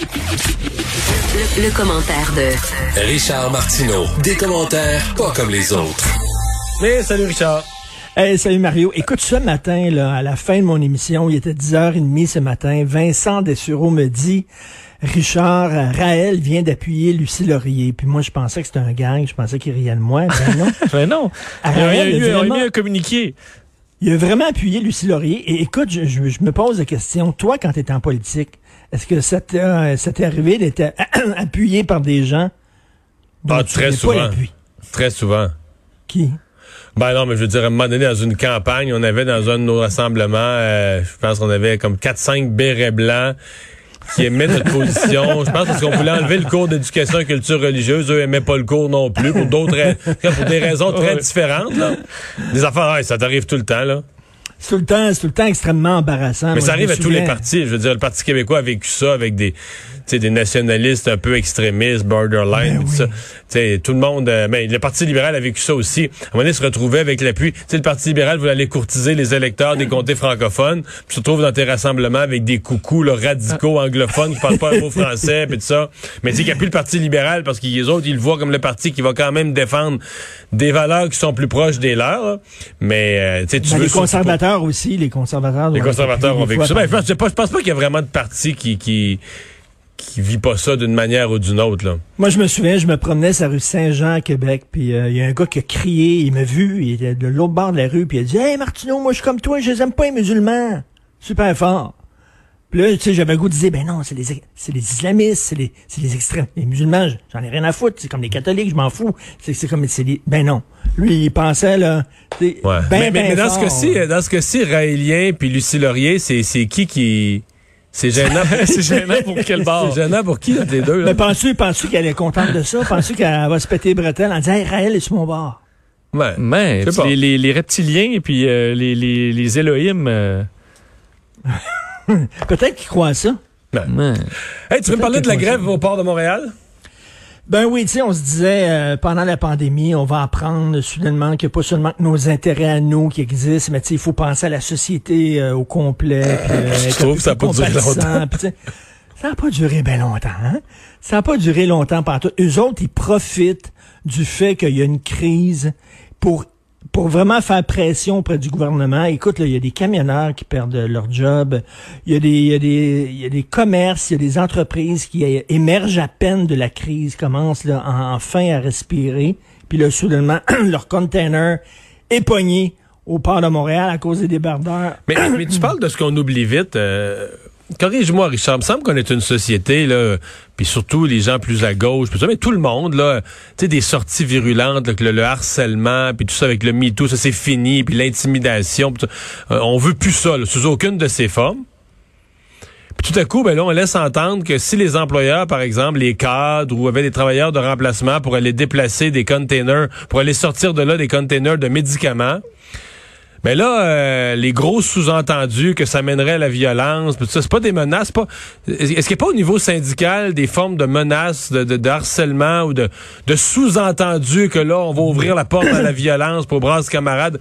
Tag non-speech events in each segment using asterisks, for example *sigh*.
Le, le commentaire de Richard Martineau. Des commentaires pas comme les autres. Mais salut Richard. Hey, salut Mario. Écoute, ce matin, là, à la fin de mon émission, il était 10h30 ce matin, Vincent Dessureau me dit, Richard, Raël vient d'appuyer Lucie Laurier. Puis moi, je pensais que c'était un gang, je pensais qu'il riait de moi. Ben non. *laughs* Ben non. Il y a, il y a Raël, eu, vraiment- il y a eu un communiqué. Il a vraiment appuyé Lucie Laurier. Et écoute, je, je- je me pose la question, toi, quand tu étais en politique, est-ce que ça t'est arrivé d'être *clears throat* appuyé par des gens Ah, très souvent. Très souvent. Qui? Ben non, mais je veux dire, à un moment donné, dans une campagne, on avait dans un de nos rassemblements, euh, je pense qu'on avait comme 4-5 bérets blancs qui aimaient notre position. Je pense parce qu'on voulait enlever le cours d'éducation et culture religieuse. Eux aimaient pas le cours non plus, pour d'autres, pour des raisons très différentes. Là. Des affaires, ouais, ça t'arrive tout le temps, là. C'est tout le temps, c'est tout le temps extrêmement embarrassant. Mais Moi, ça arrive à tous les partis. Je veux dire, le Parti québécois a vécu ça avec des, tu sais, des nationalistes un peu extrémistes, borderline, Ben tout oui. ça. Tu sais, tout le monde, euh, mais le Parti libéral a vécu ça aussi. À un moment donné, se retrouver avec l'appui. Tu sais, le Parti libéral voulait aller courtiser les électeurs des comtés francophones, puis se retrouve dans tes rassemblements avec des coucous là, radicaux anglophones qui parlent pas un mot français, puis tout ça. Mais tu sais, qu'il n'y a plus le Parti libéral parce que les autres, ils le voient comme le parti qui va quand même défendre des valeurs qui sont plus proches des leurs. là. Mais euh, tu sais, tu Ben, veux les conservateurs aussi, les conservateurs. les conservateurs ont vécu ça. Ben, je, pense, je pas qu'il y a vraiment de parti qui, qui, qui vit pas ça d'une manière ou d'une autre. Là. Moi, je me souviens, je me promenais sur la rue Saint-Jean à Québec, puis euh, il y a un gars qui a crié, il m'a vu, il était de l'autre bord de la rue, puis il a dit Hey Martineau, moi je suis comme toi, je les aime pas les musulmans. Super fort. Puis là, tu sais, j'avais goût de dire, ben non, c'est les, c'est les islamistes, c'est les, c'est les extrêmes. Les musulmans, j'en ai rien à foutre, c'est comme les catholiques, je m'en fous. C'est, c'est comme, c'est les, ben non. Lui, il pensait, là, c'est Ouais. ben, mais, mais- ben mais dans ce cas-ci, dans ce cas-ci, Raélien puis Lucie Laurier, c'est, c'est qui qui. C'est gênant. *laughs* C'est gênant pour quel bord? C'est gênant pour qui, entre les deux? Là? Mais penses-tu, penses-tu qu'elle est contente de ça? Penses-tu qu'elle va se péter les bretelles en disant, hey, Raël est sur mon bord? Ouais. Mais Je sais pas. les, les, les reptiliens et puis euh, les, les, les Elohim. euh, *laughs* *laughs* Peut-être qu'il croit à ça. ouais. Hey, tu veux me parler de la grève au port de Montréal? Ben oui, tu sais, on se disait euh, pendant la pandémie, on va apprendre soudainement qu'il n'y a pas seulement que nos intérêts à nous qui existent, mais tu sais, il faut penser à la société euh, au complet. puis, euh, Je trouve que ça a plus pas duré longtemps. ça n'a pas duré bien longtemps. Hein? Ça n'a pas duré longtemps partout. Eux autres, ils profitent du fait qu'il y a une crise pour pour vraiment faire pression auprès du gouvernement. Écoute, il y a des camionneurs qui perdent leur job. Il y a des, y y a des commerces, il y a des entreprises qui émergent à peine de la crise, commencent là, en- enfin à respirer. Puis là, soudainement, *clears throat* leur container est pogné au port de Montréal à cause des débardeurs. Mais, mais tu parles de ce qu'on oublie vite. euh, Corrige-moi, Richard. Il me semble qu'on est une société, là, puis surtout les gens plus à gauche, puis ça, mais tout le monde, là, tu sais, des sorties virulentes, là, le, le harcèlement, puis tout ça avec le MeToo, ça c'est fini, puis l'intimidation, tout. Euh, on veut plus ça, là, sous aucune de ces formes. Puis tout à coup, ben là, on laisse entendre que si les employeurs, par exemple, les cadres ou avaient des travailleurs de remplacement pour aller déplacer des containers, pour aller sortir de là des containers de médicaments, mais là, euh, les gros sous-entendus que ça mènerait à la violence, tout ça, c'est pas des menaces, pas. Est-ce qu'il n'y a pas au niveau syndical des formes de menaces, de, de, de harcèlement ou de, de sous-entendus que là, on va ouvrir la porte à la violence pour brasser camarades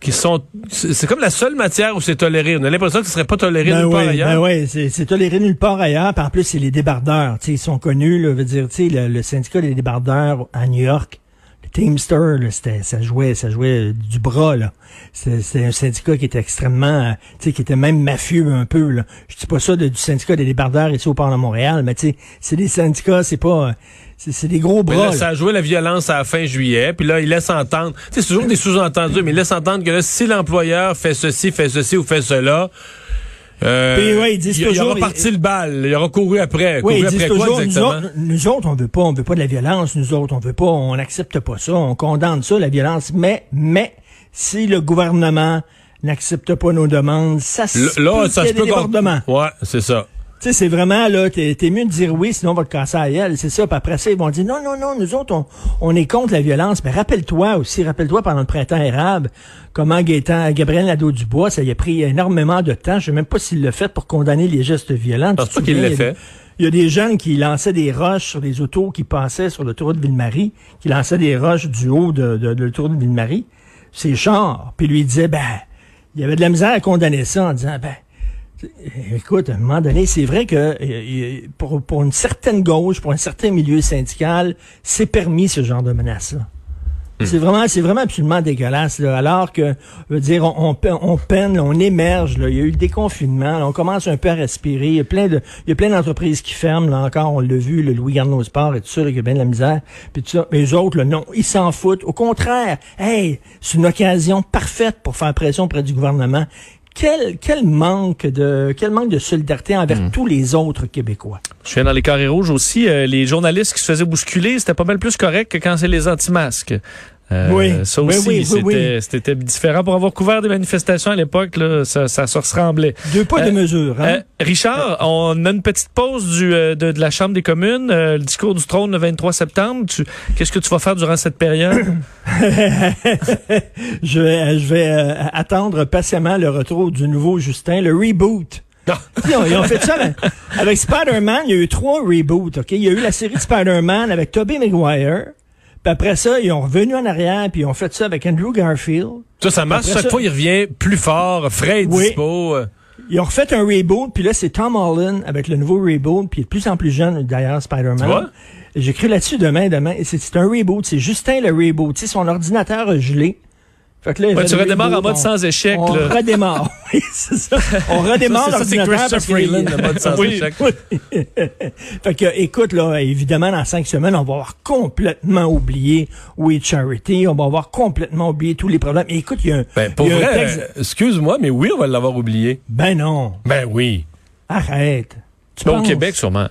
qui sont. C'est comme la seule matière où c'est toléré. On a l'impression que ce serait pas toléré Ben nulle part oui, ailleurs. ben oui, c'est c'est toléré nulle part ailleurs. Puis en plus, c'est les débardeurs. Tu sais, ils sont connus, là, veut dire, tu sais, le, le syndicat des débardeurs à New York, Teamster, là, c'était, ça jouait, ça jouait du bras, là. C'était un syndicat qui était extrêmement, euh, tu sais, qui était même mafieux un peu, là. Je dis pas ça de- du syndicat des débardeurs ici au port de Montréal, mais tu sais, c'est des syndicats, c'est pas, euh, c'est des gros Mais bras. là, là. ça a joué la violence à la fin juillet, puis là, il laisse entendre. Tu sais, c'est toujours des sous-entendus, mais il laisse entendre que là, si l'employeur fait ceci, fait ceci ou fait cela, euh, Puis, ouais, ils disent il, il toujours- aura parti le bal, il aura couru après. Oui, couru ils disent après quoi toujours, nous autres, nous autres, on veut pas, on veut pas de la violence, nous autres, on veut pas, on n'accepte pas ça, on condamne ça, la violence, mais, mais, si le gouvernement n'accepte pas nos demandes, ça se Là, peut ça se peut débordements. Ouais, c'est ça. Tu sais, c'est vraiment, là, t'es t'es mieux de dire oui, sinon on va te casser à elle, c'est ça. Puis après ça, ils vont dire, non, non, non, nous autres, on, on est contre la violence. Mais rappelle-toi aussi, rappelle-toi pendant le printemps érable, comment Gaétan, Gabriel Nadeau-Dubois, ça y a pris énormément de temps. Je sais même pas s'il l'a fait pour condamner les gestes violents. Pas qu'il souviens, l'ait il y a fait. des- Il y a des jeunes qui lançaient des roches sur des autos qui passaient sur l'autoroute Ville-Marie, qui lançaient des roches du haut de, de, de l'autoroute Ville-Marie. C'est chars. Puis lui il disait, ben, il y avait de la misère à condamner ça en disant, ben, Écoute, à un moment donné, c'est vrai que euh, pour, pour une certaine gauche, pour un certain milieu syndical, c'est permis ce genre de menace-là. C'est vraiment, c'est vraiment absolument dégueulasse. Là. Alors que, je veux dire, on, on, on peine, on émerge. Là. Il y a eu le déconfinement. là. on commence un peu à respirer. Il y a plein de, il y a plein d'entreprises qui ferment. Là encore, on l'a vu, le Louis Garneau Sport et tout ça, il y a bien de la misère. Puis tout ça. Mais les autres, là, non, ils s'en foutent. Au contraire, hey, c'est une occasion parfaite pour faire pression auprès du gouvernement. Quel, quel manque de, quel manque de solidarité envers tous les autres Québécois? Je viens dans les carrés rouges aussi. euh, les journalistes qui se faisaient bousculer, c'était pas mal plus correct que quand c'est les anti-masques. Euh, Oui. Ça Oui, aussi, oui, oui, c'était différent. Pour avoir couvert des manifestations à l'époque, ça, ça se ressemblait. Deux pas, Euh, deux mesures. Hein? Euh, Richard, on a une petite pause du, euh, de, de la Chambre des communes, euh, le discours du trône le 23 septembre. Qu'est-ce que tu vas faire durant cette période? *coughs* *coughs* je vais, je vais euh, attendre patiemment le retour du nouveau Justin, le reboot. Ah. Ils ont, ils ont fait ça avec, *laughs* avec Spider-Man. Il y a eu trois reboots. Ok, il y a eu la série de Spider-Man avec Tobey Maguire. Puis après ça, ils ont revenu en arrière puis ils ont fait ça avec Andrew Garfield. Ça, ça marche. Chaque ça- fois, il revient plus fort, frais et Oui. dispo. euh. Ils ont refait un reboot, puis là, c'est Tom Holland avec le nouveau reboot, puis il est de plus en plus jeune, d'ailleurs? Spider-Man. J'écris là-dessus demain, demain. C'est c'est un reboot. C'est Justin le reboot. Tu sais, son ordinateur a gelé. Fait que là, il Ouais, fait tu redémarres en mode sans échec. On là. redémarre. *laughs* Oui, c'est ça. On redémarre Ça, c'est-. Christopher Freeland, le mode sans Oui, échec. oui. *laughs* fait que, écoute, là, évidemment, dans cinq semaines, on va avoir complètement oublié We Charity. On va avoir complètement oublié tous les problèmes. Et écoute, il y a un, Ben, pour il y a un vrai, texte- euh, excuse-moi, mais oui, on va l'avoir oublié. Ben non. Ben oui. Arrête. Tu Bon, au? Québec, sûrement.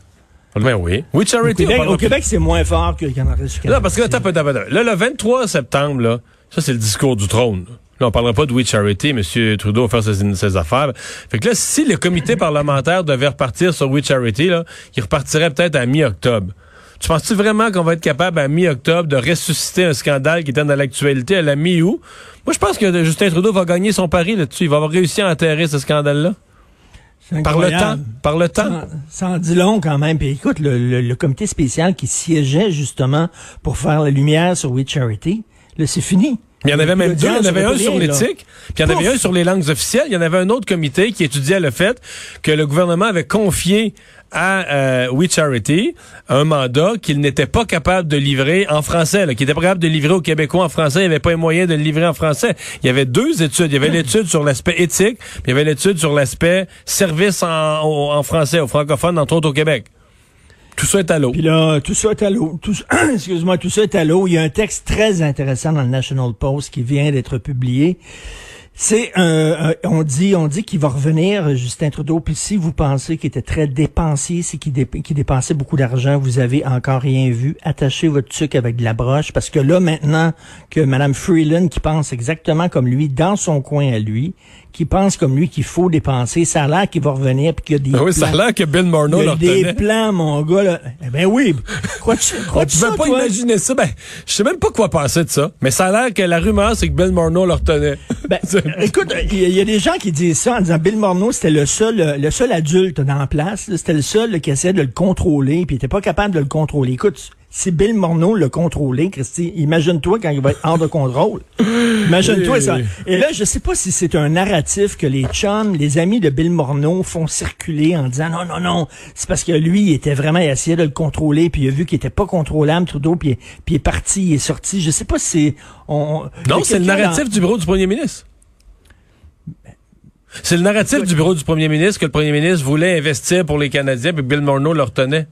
Ben oui. Au Charity, on Québec, au. Québec, c'est moins fort que le Canada Là, parce que là. Là, le 23 septembre, là, ça, c'est le discours du trône. Là, on parlera pas de We Charity, M. Trudeau va faire ses, ses affaires. Fait que là, si le comité parlementaire devait repartir sur We Charity, là, il repartirait peut-être à mi-octobre. Tu penses-tu vraiment qu'on va être capable à mi-octobre de ressusciter un scandale qui était dans l'actualité? À la mi-août? Moi, je pense que Justin Trudeau va gagner son pari là-dessus. Il va avoir réussi à enterrer ce scandale-là. Par le temps. Par le temps. Ça, ça en dit long quand même. Puis écoute, le, le- le comité spécial qui siégeait justement pour faire la lumière sur We Charity, là, c'est fini. Il y en avait même deux. Il y en avait un sur l'éthique, puis il y en avait un sur les langues officielles. Il y en avait un autre comité qui étudiait le fait que le gouvernement avait confié à euh, We Charity un mandat qu'il n'était pas capable de livrer en français, qu'il était pas capable de livrer aux Québécois en français. Il n'y avait pas les moyens de le livrer en français. Il y avait deux études. Il y avait l'étude sur l'aspect éthique, puis il y avait l'étude sur l'aspect service en français aux francophones, entre autres au Québec. Tout ça est à l'eau. Puis là, tout ça est à l'eau. *clears throat* Excuse-moi, tout ça est à l'eau. Il y a un texte très intéressant dans le National Post qui vient d'être publié. C'est un- on dit, on dit qu'il va revenir, Justin Trudeau. Puis si vous pensez qu'il était très dépensier, c'est qu'il dépensait beaucoup d'argent, vous avez encore rien vu. Attachez votre truc avec de la broche, parce que là maintenant que Madame Freeland, qui pense exactement comme lui, dans son coin à lui, qui pense comme lui qu'il faut dépenser, ça a l'air qu'il va revenir puis qu'il y a des Ah oui, ça a plans. l'air que Bill Morneau Il y a des plans, mon gars, là. Eh ben oui. Crois-tu *laughs* tu ça, peux pas toi? imaginer ça? Ben, je sais même pas quoi penser de ça. Mais ça a l'air que la rumeur, c'est que Bill Morneau le retenait. *laughs* Ben, *laughs* écoute, il y, a- il y a des gens qui disent ça en disant Bill Morneau, c'était le seul, le seul adulte dans la place. C'était le seul qui essayait de le contrôler, puis il était pas capable de le contrôler. Écoute, si Bill Morneau le contrôlait, Christy, imagine-toi quand il va être hors de contrôle. Imagine-toi ça. Et là, je sais pas si c'est un narratif que les chums, les amis de Bill Morneau font circuler en disant non, non, non, c'est parce que lui, il était vraiment, il essayait de le contrôler, puis il a vu qu'il était pas contrôlable, Trudeau, puis, puis il est parti, il est sorti. Je sais pas si c'est... On, Non, c'est le narratif du bureau du premier ministre. C'est le narratif du bureau du premier ministre que le premier ministre voulait investir pour les Canadiens, puis Bill Morneau le retenait.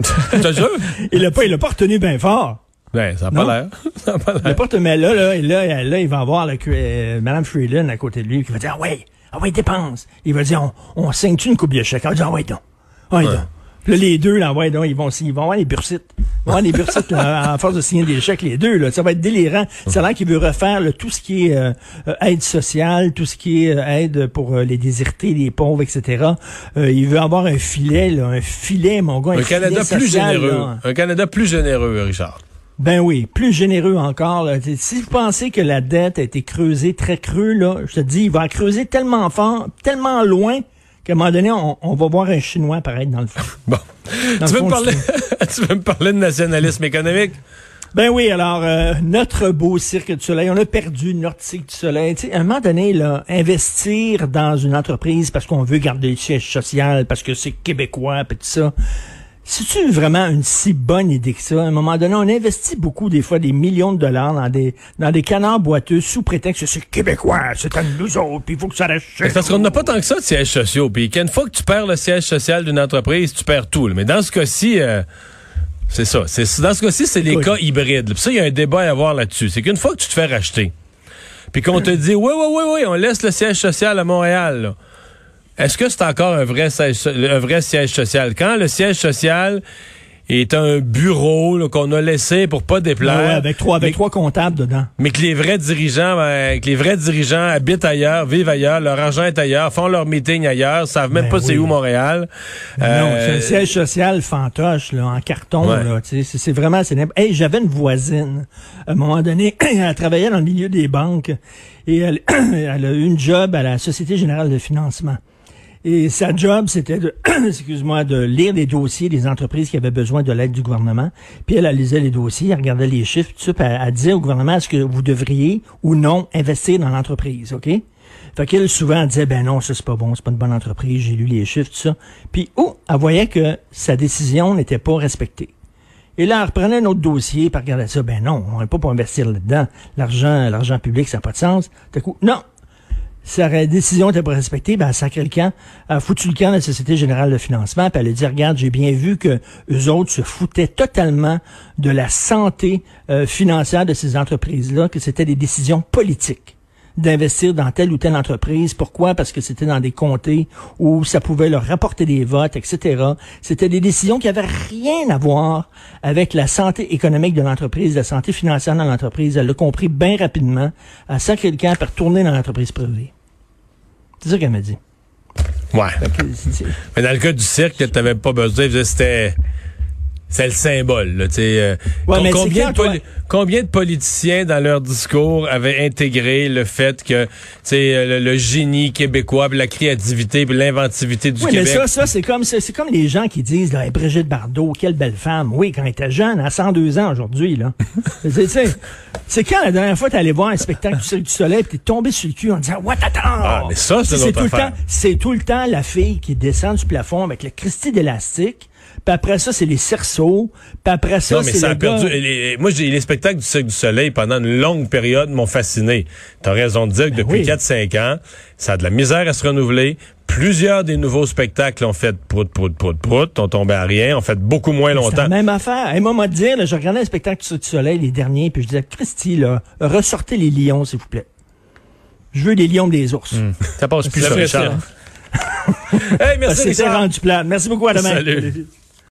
*laughs* Te jure? Il l'a pas, il l'a pas retenu bien fort. Ben, ça n'a pas l'air. *laughs* Ça a pas l'air. mais là, là, là, là, il va avoir là, euh, Mme Freeland à côté de lui qui va dire, ah ouais, ah ouais, dépense. Il va dire, on, on signe-tu une coupe de chèque? Il va dire, ah ouais, donc. Ah ouais, donc. Puis Là, les deux, là, ouais, donc, ils vont, ils vont avoir des bursites. Ils vont avoir des bursites, là, *laughs* à force de signer des chèques, les deux, là. Ça va être délirant. Ça a l'air qu'il veut refaire, là, tout ce qui est, euh, euh, aide sociale, tout ce qui est euh, aide pour euh, les désertés, les pauvres, etc. Euh, il veut avoir un filet, là, un filet, mon gars, un, Un Canada plus généreux. là. Un Canada plus généreux, Richard. Ben oui, plus généreux encore. là. Si vous pensez que la dette a été creusée très creux, là, je te dis, il va en creuser tellement fort, tellement loin, qu'à un moment donné, on, on va voir un Chinois apparaître dans le fond. *laughs* Bon. Dans tu, veux me parler, *laughs* tu veux me parler de nationalisme économique? Ben oui, alors, euh, notre beau Cirque du Soleil, on a perdu notre Cirque du Soleil. Tu sais, à un moment donné, là, investir dans une entreprise parce qu'on veut garder le siège social, parce que c'est québécois, pis tout ça, c'est-tu vraiment une si bonne idée que ça? À un moment donné, on investit beaucoup, des fois, des millions de dollars dans des, dans des canards boiteux sous prétexte que c'est québécois, c'est à nous autres, puis il faut que ça reste chez Parce qu'on n'a pas tant que ça de sièges sociaux. Puis qu'une fois que tu perds le siège social d'une entreprise, tu perds tout. Mais dans ce cas-ci, euh, c'est ça. C'est, dans ce cas-ci, c'est les Oui. cas hybrides. Puis ça, il y a un débat à avoir là-dessus. C'est qu'une fois que tu te fais racheter, puis qu'on te dit, oui, oui, oui, oui, on laisse le siège social à Montréal, là. Est-ce que c'est encore un vrai, siège, un vrai siège social? Quand le siège social est un bureau qu'on a laissé pour pas déplaire, Ouais, avec trois, avec mais- trois comptables dedans. mais que les vrais dirigeants, ben, que les vrais dirigeants habitent ailleurs, vivent ailleurs, leur argent est ailleurs, font leur meeting ailleurs, savent même Ben pas c'est où Montréal. Non, Euh, c'est un siège social fantoche, là, en carton, Ouais. c'est, vraiment, c'est n'importe- Hey, j'avais une voisine, à un moment donné, *clears throat* elle travaillait dans le milieu des banques, et elle, *clears throat* elle a eu une job à la Société Générale de Financement. Et sa job, c'était de, *clears throat* excuse-moi, de lire les dossiers des entreprises qui avaient besoin de l'aide du gouvernement. Puis elle, elle lisait les dossiers, elle regardait les chiffres, tout ça, puis elle, disait au gouvernement, est-ce que vous devriez ou non investir dans l'entreprise, OK? Fait qu'elle, souvent, elle disait, ben non, ça, c'est pas bon, c'est pas une bonne entreprise, j'ai lu les chiffres, tout ça. Puis, oh, elle voyait que sa décision n'était pas respectée. Et là, elle reprenait un autre dossier, puis regardait ça, ben non, on n'est pas pour investir là-dedans. L'argent, l'argent public, ça n'a pas de sens. D'un coup, non, sa décision n'était pas respectée, ben, elle a sacré le camp, a foutu le camp de la Société Générale de Financement, puis elle a dit, regarde, j'ai bien vu que eux autres se foutaient totalement de la santé euh, financière de ces entreprises-là, que c'était des décisions politiques d'investir dans telle ou telle entreprise. Pourquoi? Parce que c'était dans des comtés où ça pouvait leur rapporter des votes, etc. C'était des décisions qui avaient rien à voir avec la santé économique de l'entreprise, la santé financière de l'entreprise. Elle l'a compris bien rapidement. Elle le camp pour retourner dans l'entreprise privée. C'est ça qu'elle m'a dit. ouais. Que Mais dans le cas du cirque, t'avais pas besoin, c'était c'est le symbole, là, euh, Ouais, com- mais combien, de combien de politiciens dans leur discours avaient intégré le fait que, euh, le, le génie québécois, puis la créativité, puis l'inventivité du Oui, mais Québec? ça, ça c'est comme c'est comme les gens qui disent là, Hey, Brigitte Bardot, quelle belle femme. Oui, quand elle était jeune, à 102 ans aujourd'hui là. *laughs* c'est quand la dernière fois tu allé voir un spectacle du Cirque du Soleil puis t'es tombé sur le cul en disant what attends. Ah, mais ça, c'est tout le temps, c'est tout le temps la fille qui descend du plafond avec le Christie d'élastique. Puis après ça, c'est les cerceaux. Puis après ça, Non, mais c'est ça le a perdu. les- moi, j'ai les spectacles du Cirque du Soleil pendant une longue période m'ont fasciné. T'as raison de dire que depuis oui. 4-5 ans, ça a de la misère à se renouveler. Plusieurs des nouveaux spectacles ont fait prout, prout, prout, prout, ont tombé à rien, ont fait beaucoup moins C'est la longtemps. même affaire. Et moi, moi, te dire, là, je regardais un spectacle du Cirque du Soleil, les derniers, puis je disais, Christy, là, ressortez les lions, s'il vous plaît. Je veux des lions des ours. Ça passe plus, C'est *laughs* hey, merci Richard. rendu plat. Merci beaucoup, à demain. Salut.